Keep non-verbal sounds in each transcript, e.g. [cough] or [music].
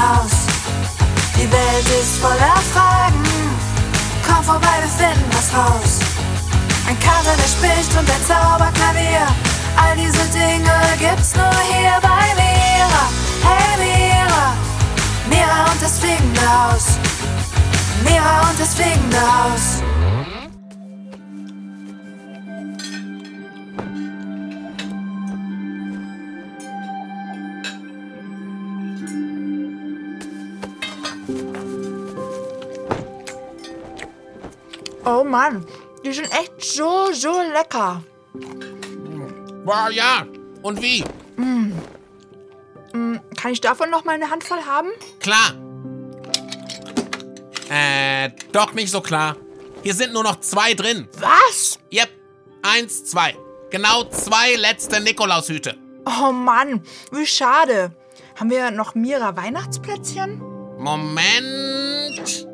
Haus. Die Welt ist voller Fragen. Komm vorbei, wir finden was raus. Ein Kater, der spricht und ein Zauberklavier. All diese Dinge gibt's nur hier bei Mira. Hey Mira, Mira und das fliegende Haus. Mira und das fliegende Haus. Oh Mann, die sind echt so, so lecker. Boah, ja. Und wie? Kann ich davon noch mal eine Handvoll haben? Klar. Äh, doch nicht so klar. Hier sind nur noch zwei drin. Was? Yep. Eins, zwei. Genau zwei letzte Nikolaushüte. Oh Mann, wie schade. Haben wir noch Mira Weihnachtsplätzchen? Moment.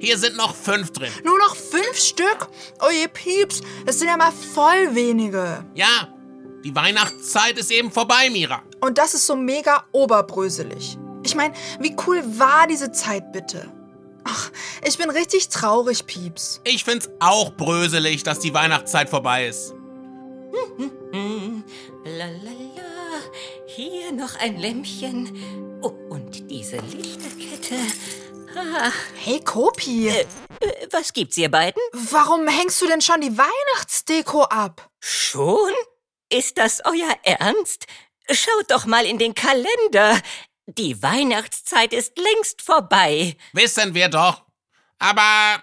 Hier sind noch fünf drin. Nur noch fünf Stück? Oh je Pieps, das sind ja mal voll wenige. Ja, die Weihnachtszeit ist eben vorbei, Mira. Und das ist so mega oberbröselig. Ich meine, wie cool war diese Zeit bitte? Ach, ich bin richtig traurig, Pieps. Ich find's auch bröselig, dass die Weihnachtszeit vorbei ist. Lalala, hier noch ein Lämpchen. Oh, und diese Lichterkette. Hey, Kopi, äh, was gibt's ihr beiden? warum hängst du denn schon die Weihnachtsdeko ab? Schon? Ist das euer Ernst? Schaut doch mal in den Kalender. Die Weihnachtszeit ist längst vorbei. Wissen wir doch. Aber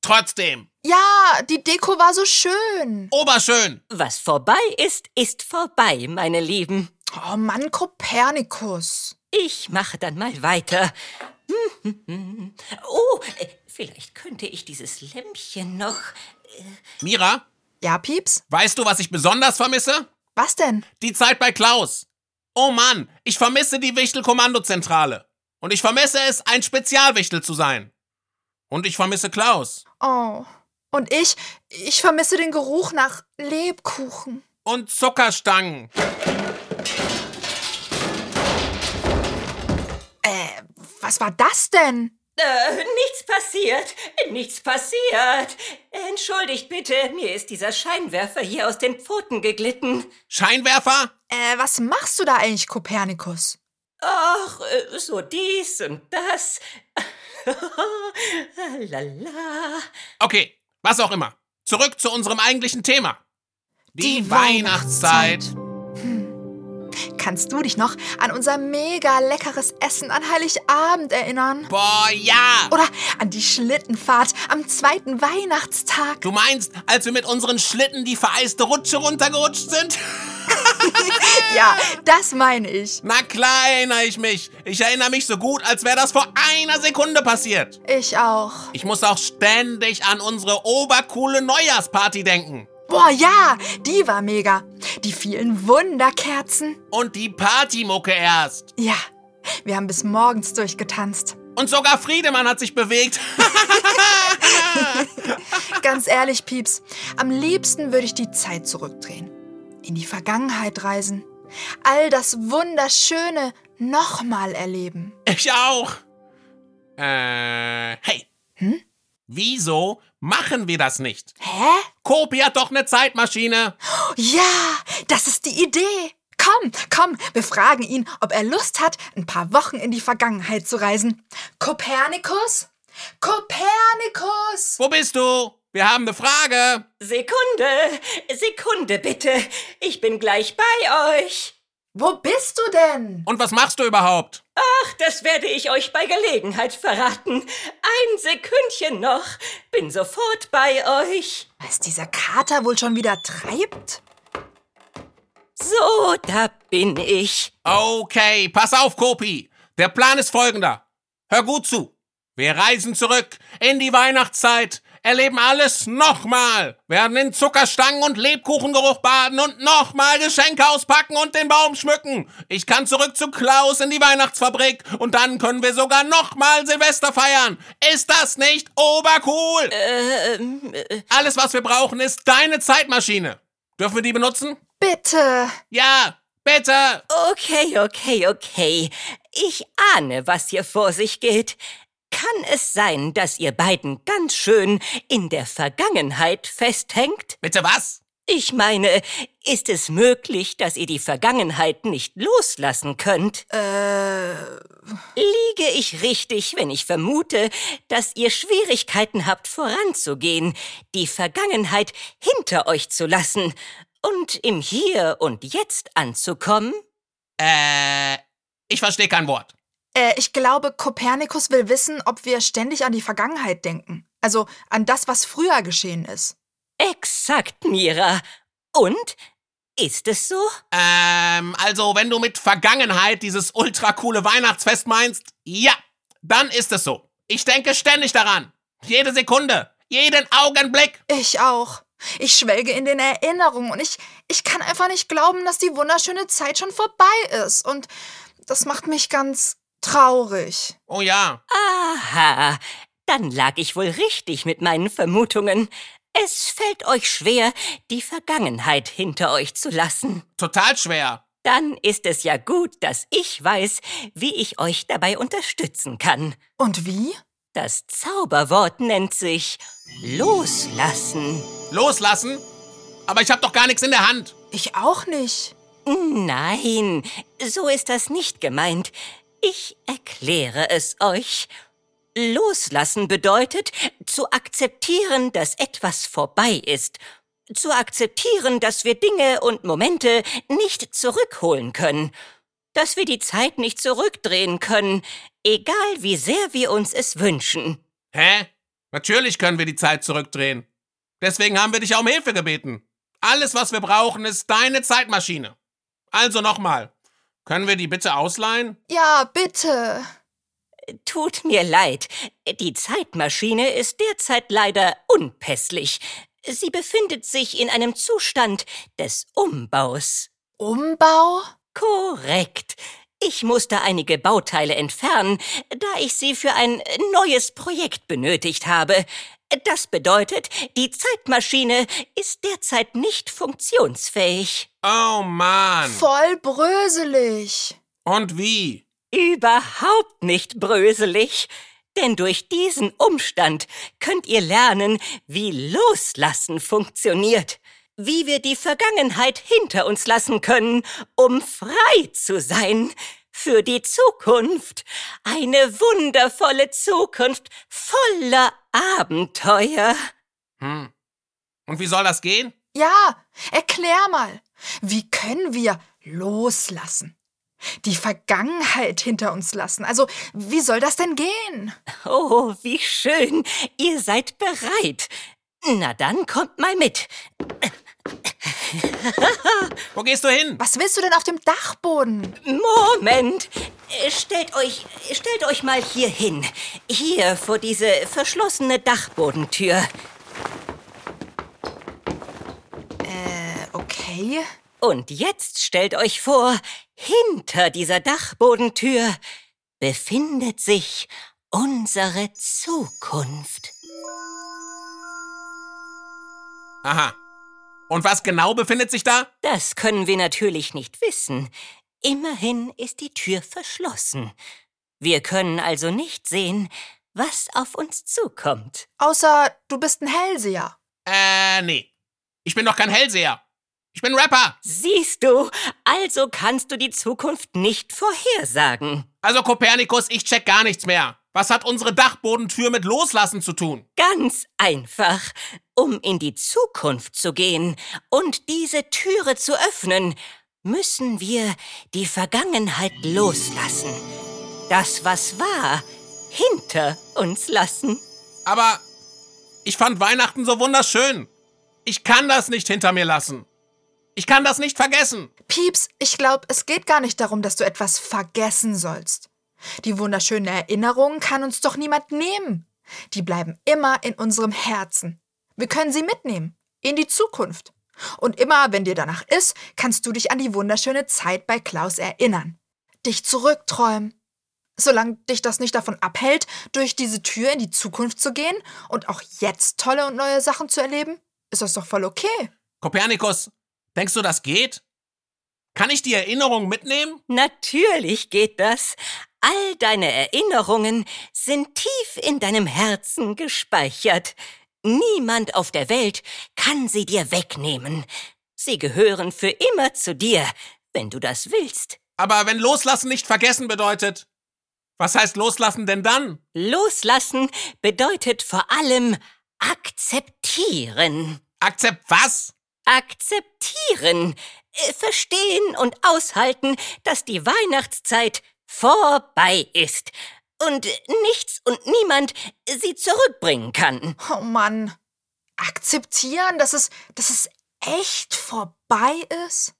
trotzdem. Ja, die Deko war so schön. Oberschön. Was vorbei ist, ist vorbei, meine Lieben. Oh Mann, Kopernikus. Ich mache dann mal weiter. [laughs] Oh, äh, vielleicht könnte ich dieses Lämpchen noch. Mira, Ja, Pieps? weißt du, was ich besonders vermisse? Was denn? Die Zeit bei Klaus. Oh Mann, ich vermisse die Wichtel-Kommandozentrale. Und ich vermisse es, ein Spezialwichtel zu sein. Und ich vermisse Klaus. Oh. Und ich, ich vermisse den Geruch nach Lebkuchen. Und Zuckerstangen. Äh, was war das denn? Äh, nichts passiert. Nichts passiert. Entschuldigt bitte, mir ist dieser Scheinwerfer hier aus den Pfoten geglitten. Scheinwerfer? Äh, was machst du da eigentlich, Kopernikus? Ach, äh, so dies und das. [laughs] Lala. Okay, was auch immer. Zurück zu unserem eigentlichen Thema. Die, Die Weihnachtszeit. Kannst du dich noch an unser mega leckeres Essen an Heiligabend erinnern? Boah, ja. Oder an die Schlittenfahrt am zweiten Weihnachtstag? Du meinst, als wir mit unseren Schlitten die vereiste Rutsche runtergerutscht sind? [laughs] [laughs] Ja, das meine ich. Na klar erinnere ich mich. Ich erinnere mich so gut, als wäre das vor einer Sekunde passiert. Ich auch. Ich muss auch ständig an unsere obercoole Neujahrsparty denken. Boah, ja, die war mega. Die vielen Wunderkerzen. Und die Partymucke erst. Ja, wir haben bis morgens durchgetanzt. Und sogar Friedemann hat sich bewegt. [laughs] Ganz ehrlich, Pieps, am liebsten würde ich die Zeit zurückdrehen. In die Vergangenheit reisen. All das Wunderschöne nochmal erleben. Ich auch. Äh, hey. Wieso machen wir das nicht? Hä? Kopi hat doch eine Zeitmaschine. Ja, das ist die Idee. Komm, komm, wir fragen ihn, ob er Lust hat, ein paar Wochen in die Vergangenheit zu reisen. Kopernikus? Kopernikus! Wo bist du? Wir haben eine Frage. Sekunde, Sekunde bitte. Ich bin gleich bei euch. Wo bist du denn? Und was machst du überhaupt? Ach, das werde ich euch bei Gelegenheit verraten. Ein Sekündchen noch. Bin sofort bei euch. Was dieser Kater wohl schon wieder treibt? So, da bin ich. Okay, pass auf, Kopi. Der Plan ist folgender. Hör gut zu. Wir reisen zurück in die Weihnachtszeit, erleben alles nochmal, werden in Zuckerstangen und Lebkuchengeruch baden und nochmal Geschenke auspacken und den Baum schmücken. Ich kann zurück zu Klaus in die Weihnachtsfabrik und dann können wir sogar nochmal Silvester feiern. Ist das nicht obercool? Ähm, äh, Alles, was wir brauchen, ist deine Zeitmaschine. Dürfen wir die benutzen? Bitte. Ja, bitte. okay, okay, okay. Ich ahne, was hier vor sich geht. Kann es sein, dass ihr beiden ganz schön in der Vergangenheit festhängt? Bitte was? Ich meine, ist es möglich, dass ihr die Vergangenheit nicht loslassen könnt? Äh, Liege ich richtig, wenn ich vermute, dass ihr Schwierigkeiten habt, voranzugehen, die Vergangenheit hinter euch zu lassen und im Hier und Jetzt anzukommen? Äh, ich verstehe kein Wort. Äh, ich glaube, Kopernikus will wissen, ob wir ständig an die Vergangenheit denken. Also an das, was früher geschehen ist. Exakt, Mira. Und? Ist es so? Ähm, also wenn du mit Vergangenheit dieses ultra coole Weihnachtsfest meinst, ja, dann ist es so. Ich denke ständig daran. Jede Sekunde, jeden Augenblick. Ich auch. Ich schwelge in den Erinnerungen und ich, ich kann einfach nicht glauben, dass die wunderschöne Zeit schon vorbei ist. Und das macht mich ganz traurig. Oh ja. Aha, dann lag ich wohl richtig mit meinen Vermutungen. Es fällt euch schwer, die Vergangenheit hinter euch zu lassen. Total schwer. Dann ist es ja gut, dass ich weiß, wie ich euch dabei unterstützen kann. Und wie? Das Zauberwort nennt sich Loslassen. Loslassen? Aber ich hab doch gar nichts in der Hand. Ich auch nicht. Nein, so ist das nicht gemeint. Ich erkläre es euch. Loslassen bedeutet, zu akzeptieren, dass etwas vorbei ist. Zu akzeptieren, dass wir Dinge und Momente nicht zurückholen können. Dass wir die Zeit nicht zurückdrehen können, egal wie sehr wir uns es wünschen. Hä? Natürlich können wir die Zeit zurückdrehen. Deswegen haben wir dich auch um Hilfe gebeten. Alles, was wir brauchen, ist deine Zeitmaschine. Also nochmal. Können wir die bitte ausleihen? Ja, bitte. Tut mir leid, die Zeitmaschine ist derzeit leider unpässlich. Sie befindet sich in einem Zustand des Umbaus. Umbau? Korrekt. Ich musste einige Bauteile entfernen, da ich sie für ein neues Projekt benötigt habe. Das bedeutet, die Zeitmaschine ist derzeit nicht funktionsfähig. Oh Mann. Voll bröselig. Und wie? Überhaupt nicht bröselig. Denn durch diesen Umstand könnt ihr lernen, wie Loslassen funktioniert. Wie wir die Vergangenheit hinter uns lassen können, um frei zu sein. Für die Zukunft. Eine wundervolle Zukunft voller Abenteuer. Hm. Und wie soll das gehen? Ja, erklär mal. Wie können wir loslassen? Die Vergangenheit hinter uns lassen. Also, wie soll das denn gehen? Oh, wie schön. Ihr seid bereit. Na dann kommt mal mit. [laughs] Wo gehst du hin? Was willst du denn auf dem Dachboden? Moment. Stellt euch, stellt euch mal hier hin. Hier vor diese verschlossene Dachbodentür. Äh, okay. Und jetzt stellt euch vor, hinter dieser Dachbodentür befindet sich unsere Zukunft. Aha. Und was genau befindet sich da? Das können wir natürlich nicht wissen. Immerhin ist die Tür verschlossen. Wir können also nicht sehen, was auf uns zukommt. Außer du bist ein Hellseher. Äh, nee. Ich bin doch kein Hellseher. Ich bin Rapper. Siehst du, also kannst du die Zukunft nicht vorhersagen. Also Kopernikus, ich check gar nichts mehr. Was hat unsere Dachbodentür mit Loslassen zu tun? Ganz einfach. Um in die Zukunft zu gehen und diese Türe zu öffnen, müssen wir die Vergangenheit loslassen. Das, was war, hinter uns lassen. Aber ich fand Weihnachten so wunderschön. Ich kann das nicht hinter mir lassen. Ich kann das nicht vergessen. Pieps, ich glaube, es geht gar nicht darum, dass du etwas vergessen sollst. Die wunderschönen Erinnerungen kann uns doch niemand nehmen. Die bleiben immer in unserem Herzen. Wir können sie mitnehmen. In die Zukunft. Und immer, wenn dir danach ist, kannst du dich an die wunderschöne Zeit bei Klaus erinnern. Dich zurückträumen. Solange dich das nicht davon abhält, durch diese Tür in die Zukunft zu gehen und auch jetzt tolle und neue Sachen zu erleben, ist das doch voll okay. Kopernikus, denkst du, das geht? Kann ich die Erinnerung mitnehmen? Natürlich geht das. All deine Erinnerungen sind tief in deinem Herzen gespeichert. Niemand auf der Welt kann sie dir wegnehmen. Sie gehören für immer zu dir, wenn du das willst. Aber wenn Loslassen nicht vergessen bedeutet, was heißt Loslassen denn dann? Loslassen bedeutet vor allem akzeptieren. Akzept was? Akzeptieren. Äh, Verstehen und aushalten, dass die Weihnachtszeit vorbei ist und nichts und niemand sie zurückbringen kann. Oh Mann. Akzeptieren, dass es, dass es echt vorbei ist?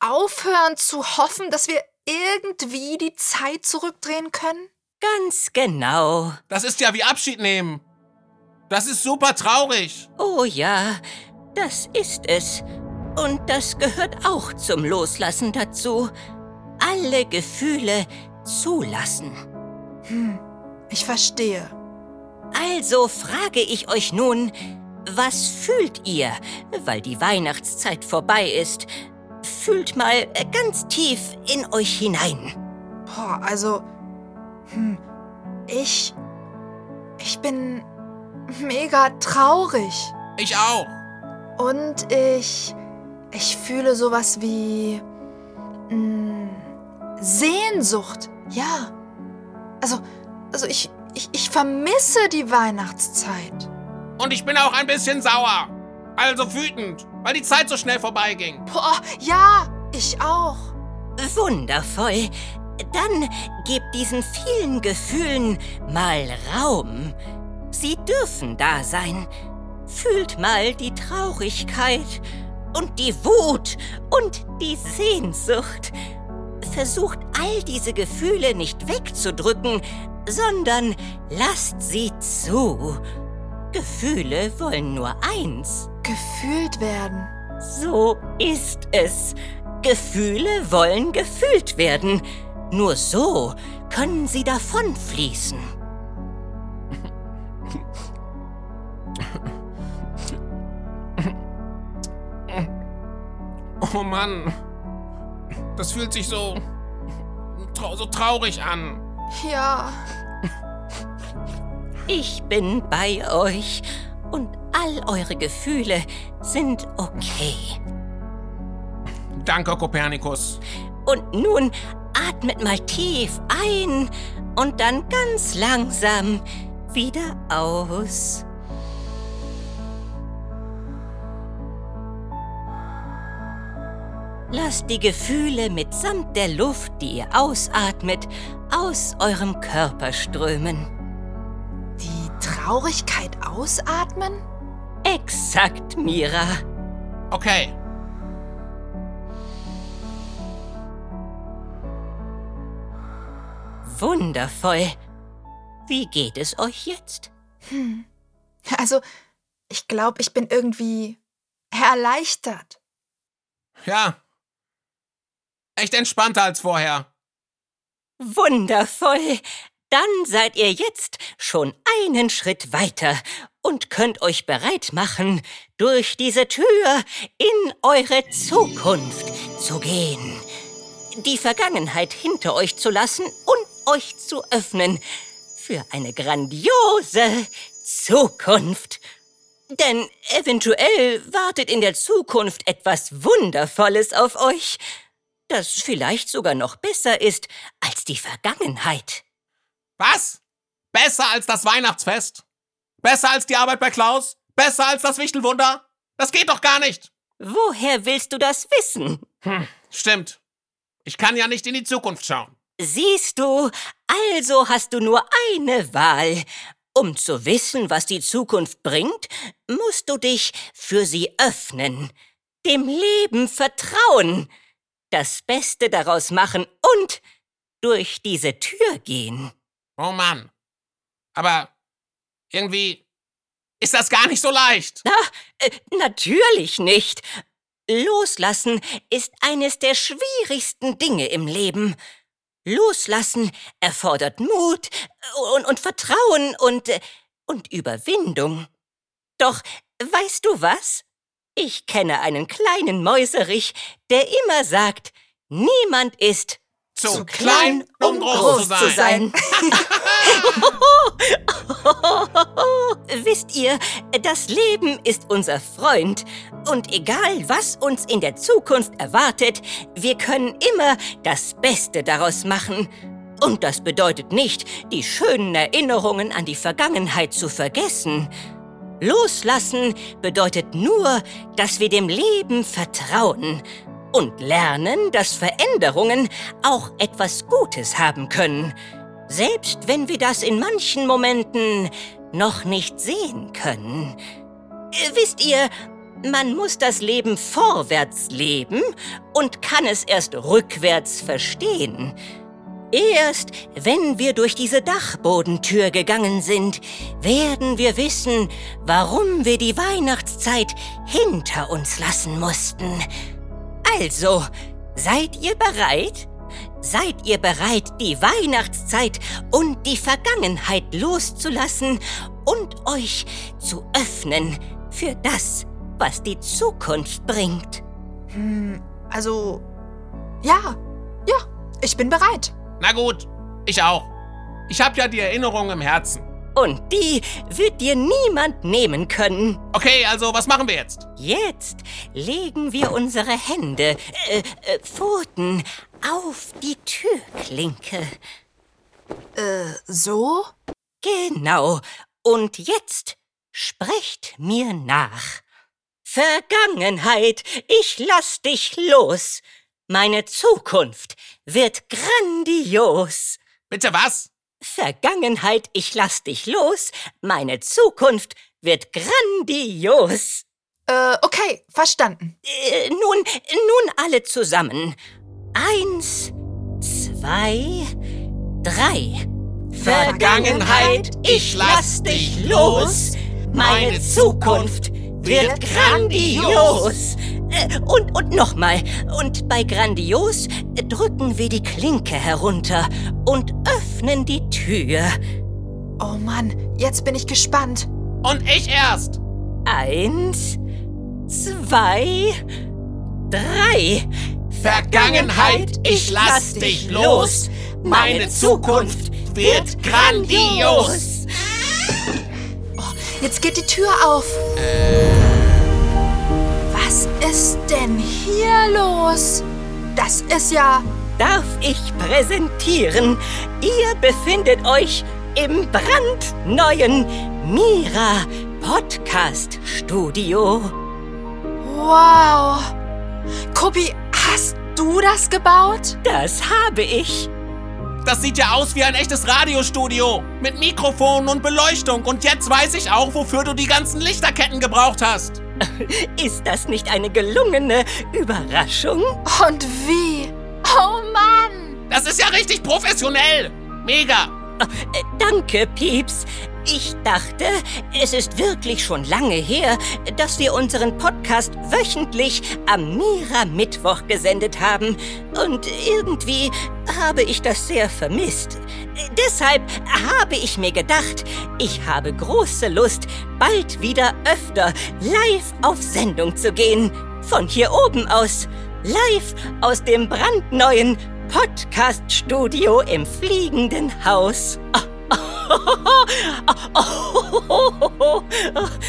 Aufhören zu hoffen, dass wir irgendwie die Zeit zurückdrehen können? Ganz genau. Das ist ja wie Abschied nehmen. Das ist super traurig. Oh ja, das ist es. Und das gehört auch zum Loslassen dazu. Alle Gefühle zulassen. Ich verstehe. Also frage ich euch nun, was fühlt ihr, weil die Weihnachtszeit vorbei ist? Fühlt mal ganz tief in euch hinein. Boah, also. Hm, ich. Ich bin mega traurig. Ich auch. Und ich. Ich fühle sowas wie. Mh, Sehnsucht. Ja. Also. Also ich. Ich, ich vermisse die Weihnachtszeit. Und ich bin auch ein bisschen sauer. Also wütend, weil die Zeit so schnell vorbeiging. Boah, ja, ich auch. Wundervoll. Dann gebt diesen vielen Gefühlen mal Raum. Sie dürfen da sein. Fühlt mal die Traurigkeit und die Wut und die Sehnsucht. Versucht all diese Gefühle nicht wegzudrücken, sondern lasst sie zu. Gefühle wollen nur eins. Gefühlt werden. So ist es. Gefühle wollen gefühlt werden. Nur so können sie davonfließen. Oh Mann. Das fühlt sich so. so traurig an. Ja. Ich bin bei euch und all eure Gefühle sind okay. Danke, Kopernikus. Und nun atmet mal tief ein und dann ganz langsam wieder aus. Lasst die Gefühle mitsamt der Luft, die ihr ausatmet, aus eurem Körper strömen. Die Traurigkeit ausatmen? Exakt, Mira. Okay. Wundervoll. Wie geht es euch jetzt? Also, ich glaube, ich bin irgendwie erleichtert. Ja. Echt entspannter als vorher. Wundervoll. Dann seid ihr jetzt schon einen Schritt weiter und könnt euch bereit machen, durch diese Tür in eure Zukunft zu gehen. Die Vergangenheit hinter euch zu lassen und euch zu öffnen für eine grandiose Zukunft. Denn eventuell wartet in der Zukunft etwas Wundervolles auf euch, das vielleicht sogar noch besser ist als die Vergangenheit. Was? Besser als das Weihnachtsfest? Besser als die Arbeit bei Klaus? Besser als das Wichtelwunder? Das geht doch gar nicht. Woher willst du das wissen? Stimmt. Ich kann ja nicht in die Zukunft schauen. Siehst du, also hast du nur eine Wahl. Um zu wissen, was die Zukunft bringt, musst du dich für sie öffnen, dem Leben vertrauen, das Beste daraus machen und durch diese Tür gehen. Oh Mann. Aber irgendwie ist das gar nicht so leicht. Na, äh, natürlich nicht. Loslassen ist eines der schwierigsten Dinge im Leben. Loslassen erfordert Mut und, und Vertrauen und, äh, und Überwindung. Doch weißt du was? Ich kenne einen kleinen Mäuserich, der immer sagt, niemand ist Zu, Zu klein, um groß, zu sein. [laughs] Wisst ihr, das Leben ist unser Freund. Und egal, was uns in der Zukunft erwartet, wir können immer das Beste daraus machen. Und das bedeutet nicht, die schönen Erinnerungen an die Vergangenheit zu vergessen. Loslassen bedeutet nur, dass wir dem Leben vertrauen und lernen, dass Veränderungen auch etwas Gutes haben können, selbst wenn wir das in manchen Momenten noch nicht sehen können. Äh, Wisst ihr, man muss das Leben vorwärts leben und kann es erst rückwärts verstehen. Erst wenn wir durch diese Dachbodentür gegangen sind, werden wir wissen, warum wir die Weihnachtszeit hinter uns lassen mussten. Also, seid ihr bereit? Seid ihr bereit, die Weihnachtszeit und die Vergangenheit loszulassen und euch zu öffnen für das, was die Zukunft bringt? Also, ja, ja, ich bin bereit. Na gut, ich auch. Ich hab ja die Erinnerung im Herzen. Und die wird dir niemand nehmen können. Okay, also was machen wir jetzt? Jetzt legen wir unsere Hände, äh, äh, Pfoten auf die Türklinke. Äh, so? Genau. Und jetzt sprecht mir nach. Vergangenheit, ich lass dich los. Meine Zukunft wird grandios. Bitte was? Vergangenheit, ich lass dich los. Meine Zukunft wird grandios. Äh, okay, verstanden. Äh, nun, nun alle zusammen. Eins, zwei, drei. Vergangenheit, ich lass dich los. Meine Zukunft wird grandios. Äh, Und, und nochmal. Und bei grandios drücken wir die Klinke herunter und öffnen die Tür. Oh Mann, jetzt bin ich gespannt. Und ich erst. Eins, zwei, drei. Vergangenheit, ich lass dich los. Meine Zukunft wird grandios. Jetzt geht die Tür auf. Was ist denn hier los? Das ist ja. Darf ich präsentieren? Ihr befindet euch im brandneuen Mira Podcast Studio. Wow. Kobi, hast du das gebaut? Das habe ich. Das sieht ja aus wie ein echtes Radiostudio. Mit Mikrofon und Beleuchtung. Und jetzt weiß ich auch, wofür du die ganzen Lichterketten gebraucht hast. [laughs] Ist das nicht eine gelungene Überraschung? Und wie? Oh Mann. Das ist ja richtig professionell. Mega. Äh, Danke, Pieps. Ich dachte, es ist wirklich schon lange her, dass wir unseren Podcast wöchentlich am Mira-Mittwoch gesendet haben. Und irgendwie habe ich das sehr vermisst. Deshalb habe ich mir gedacht, ich habe große Lust, bald wieder öfter live auf Sendung zu gehen. Von hier oben aus. Live aus dem brandneuen Podcast-Studio im fliegenden Haus. [laughs]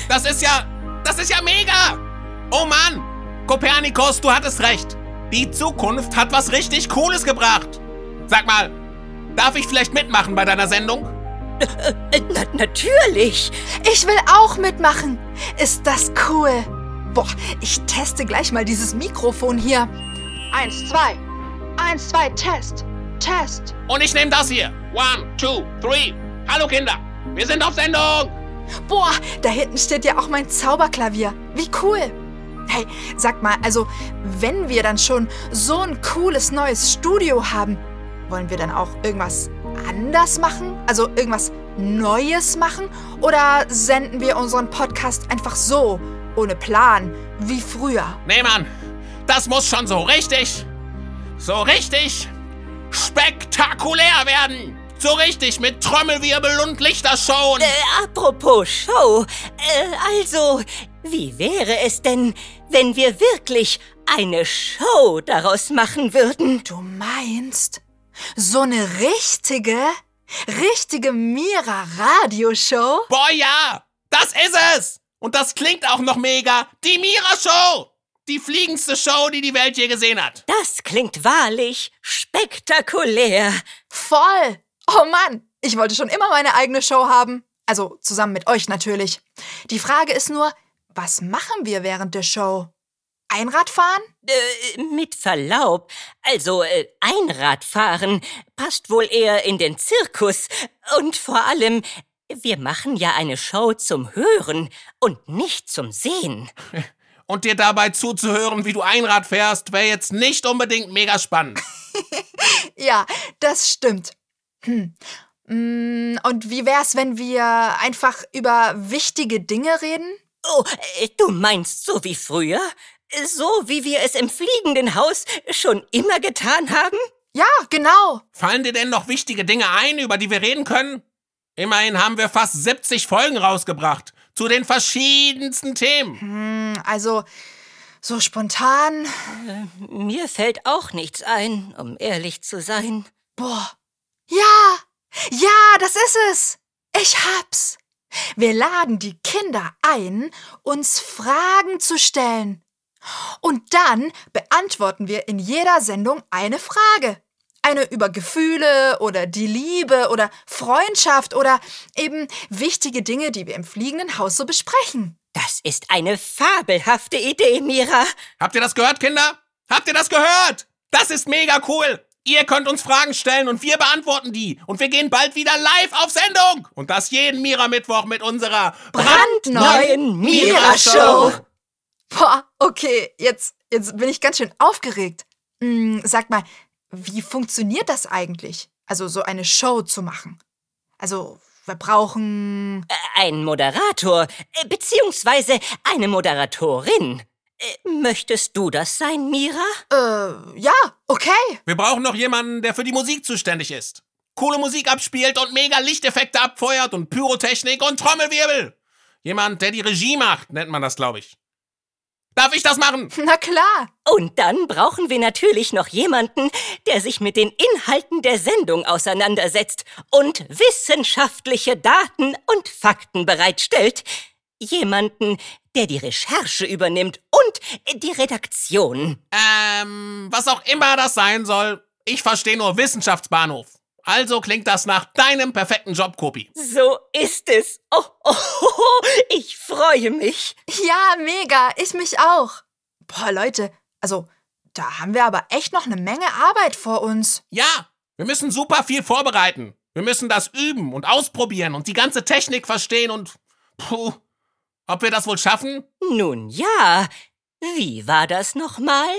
Das ist ja. Das ist ja mega. Oh Mann. Kopernikus, du hattest recht. Die Zukunft hat was richtig Cooles gebracht. Sag mal, darf ich vielleicht mitmachen bei deiner Sendung? Äh, Na, natürlich. Ich will auch mitmachen. Ist das cool? Boah, ich teste gleich mal dieses Mikrofon hier. Eins, zwei. Eins, zwei, Test. Test. Und ich nehme das hier. One, two, three. Hallo Kinder. Wir sind auf Sendung. Boah, da hinten steht ja auch mein Zauberklavier. Wie cool. Hey, sag mal, also, wenn wir dann schon so ein cooles neues Studio haben, wollen wir dann auch irgendwas anders machen? Also irgendwas Neues machen? Oder senden wir unseren Podcast einfach so, ohne Plan, wie früher? Nee, Mann. Das muss schon so richtig. So richtig spektakulär werden. So richtig mit Trommelwirbel und Lichtershow. Äh, apropos Show. Äh, also, wie wäre es denn, wenn wir wirklich eine Show daraus machen würden? Du meinst, So eine richtige, richtige Mira-Radioshow? Boah, ja! Das ist es! Und das klingt auch noch mega. Die Mira-Show! Die fliegendste Show, die die Welt je gesehen hat. Das klingt wahrlich spektakulär. Voll! Oh Mann, ich wollte schon immer meine eigene Show haben. Also zusammen mit euch natürlich. Die Frage ist nur, was machen wir während der Show? Einradfahren? Äh, mit Verlaub, also äh, Einradfahren passt wohl eher in den Zirkus. Und vor allem, wir machen ja eine Show zum Hören und nicht zum Sehen. [laughs] Und dir dabei zuzuhören, wie du Einrad fährst, wäre jetzt nicht unbedingt mega spannend. [laughs] Ja, das stimmt. Hm. Mm, Und wie wär's, wenn wir einfach über wichtige Dinge reden? Oh, äh, du meinst so wie früher? So wie wir es im fliegenden Haus schon immer getan haben? Ja, genau. Fallen dir denn noch wichtige Dinge ein, über die wir reden können? Immerhin haben wir fast 70 Folgen rausgebracht. Zu den verschiedensten Themen. Hm, Also, so spontan. Mir fällt auch nichts ein, um ehrlich zu sein. Boah. Ja, ja, das ist es. Ich hab's. Wir laden die Kinder ein, uns Fragen zu stellen. Und dann beantworten wir in jeder Sendung eine Frage. Eine über Gefühle oder die Liebe oder Freundschaft oder eben wichtige Dinge, die wir im fliegenden Haus so besprechen. Das ist eine fabelhafte Idee, Mira. Habt ihr das gehört, Kinder? Habt ihr das gehört? Das ist mega cool. Ihr könnt uns Fragen stellen und wir beantworten die. Und wir gehen bald wieder live auf Sendung. Und das jeden Mira-Mittwoch mit unserer Brandneuen Mira-Show. Boah, okay, jetzt, jetzt bin ich ganz schön aufgeregt. Hm, sag mal, wie funktioniert das eigentlich? Also so eine Show zu machen. Also, wir brauchen. Ein Moderator, äh, beziehungsweise eine Moderatorin. Äh, Möchtest du das sein, Mira? Äh, ja, okay. Wir brauchen noch jemanden, der für die Musik zuständig ist. Coole Musik abspielt und mega Lichteffekte abfeuert und Pyrotechnik und Trommelwirbel. Jemand, der die Regie macht, nennt man das, glaube ich. Darf ich das machen? Na klar. Und dann brauchen wir natürlich noch jemanden, der sich mit den Inhalten der Sendung auseinandersetzt und wissenschaftliche Daten und Fakten bereitstellt. Jemanden, der die Recherche übernimmt und die Redaktion. Ähm, was auch immer das sein soll. Ich verstehe nur Wissenschaftsbahnhof. Also klingt das nach deinem perfekten Job, Kopi. So ist es. Oh, oh, oh, ich freue mich. Ja, mega. Ich mich auch. Boah, Leute, also, da haben wir aber echt noch eine Menge Arbeit vor uns. Ja, wir müssen super viel vorbereiten. Wir müssen das üben und ausprobieren und die ganze Technik verstehen und... Puh, ob wir das wohl schaffen? Nun ja, wie war das nochmal?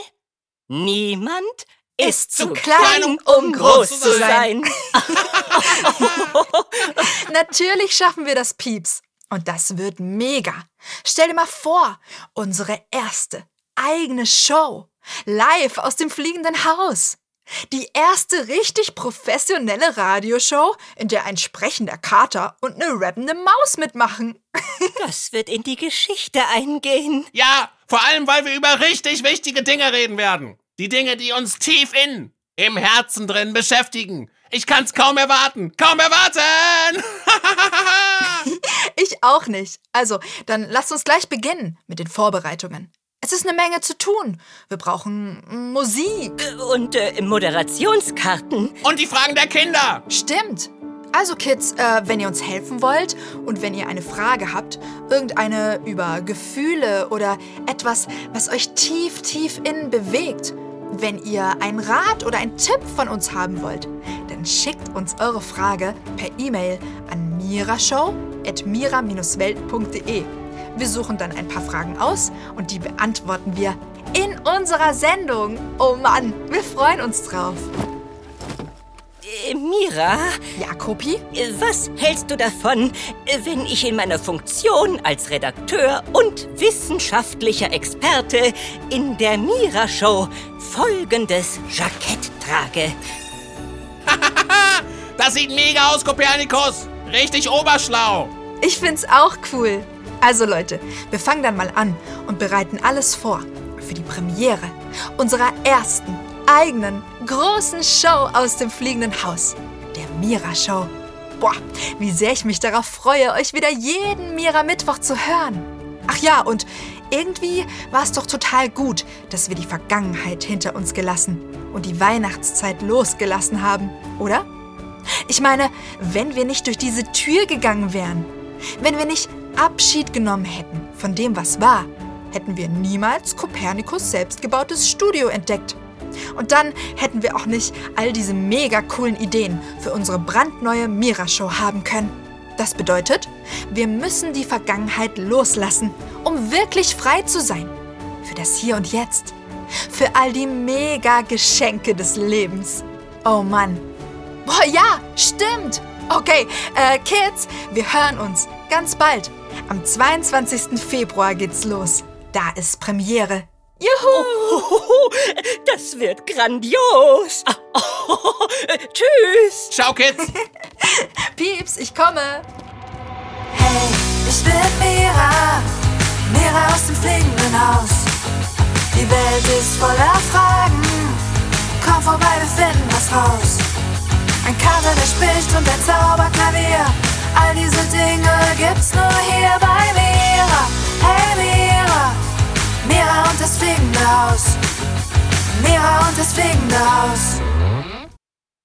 Niemand ist zu klein, um groß zu sein. [laughs] Natürlich schaffen wir das, Pieps. Und das wird mega. Stell dir mal vor, unsere erste eigene Show. Live aus dem fliegenden Haus. Die erste richtig professionelle Radioshow, in der ein sprechender Kater und eine rappende Maus mitmachen. [laughs] Das wird in die Geschichte eingehen. Ja, vor allem, weil wir über richtig wichtige Dinge reden werden. Die Dinge, die uns tief in, im Herzen drin beschäftigen. Ich kann's kaum erwarten. Kaum erwarten! [laughs] Ich auch nicht. Also, dann lasst uns gleich beginnen mit den Vorbereitungen. Es ist eine Menge zu tun. Wir brauchen Musik. Und äh, Moderationskarten. Und die Fragen der Kinder. Stimmt. Also Kids, äh, wenn ihr uns helfen wollt und wenn ihr eine Frage habt, irgendeine über Gefühle oder etwas, was euch tief, tief innen bewegt, wenn ihr einen Rat oder einen Tipp von uns haben wollt, dann schickt uns eure Frage per E-Mail an mirashow.mira-welt.de. Wir suchen dann ein paar Fragen aus und die beantworten wir in unserer Sendung. Oh Mann, wir freuen uns drauf. Äh, Mira, Ja, Kopi? äh, was hältst du davon, äh, wenn ich in meiner Funktion als Redakteur und wissenschaftlicher Experte in der Mira-Show folgendes Jackett trage? [laughs] Das sieht mega aus, Kopernikus. Richtig oberschlau. Ich find's auch cool. Also Leute, wir fangen dann mal an und bereiten alles vor für die Premiere unserer ersten eigenen großen Show aus dem fliegenden Haus, der Mira Show. Boah, wie sehr ich mich darauf freue, euch wieder jeden Mira Mittwoch zu hören. Ach ja, und irgendwie war es doch total gut, dass wir die Vergangenheit hinter uns gelassen und die Weihnachtszeit losgelassen haben, oder? Ich meine, wenn wir nicht durch diese Tür gegangen wären, wenn wir nicht Abschied genommen hätten von dem, was war, hätten wir niemals Kopernikus selbstgebautes Studio entdeckt. Und dann hätten wir auch nicht all diese mega coolen Ideen für unsere brandneue Mira-Show haben können. Das bedeutet, wir müssen die Vergangenheit loslassen, um wirklich frei zu sein. Für das Hier und Jetzt. Für all die mega Geschenke des Lebens. Oh Mann. Boah, ja, stimmt. Okay, äh, Kids, wir hören uns ganz bald. Am 22. Februar geht's los. Da ist Premiere. Juhu! Oh, das wird grandios. Oh, tschüss. Ciao, Kids. [laughs] Pieps, ich komme. Hey, ich bin Mira, Mira aus dem fliegenden Haus. Die Welt ist voller Fragen, komm vorbei, wir finden was raus. Ein Kater, der spricht und ein Zauberklavier, all diese Dinge gibt's nur hier bei Mira. Hey Mira, Mira und das fliegende Haus. Mira und das fliegende Haus.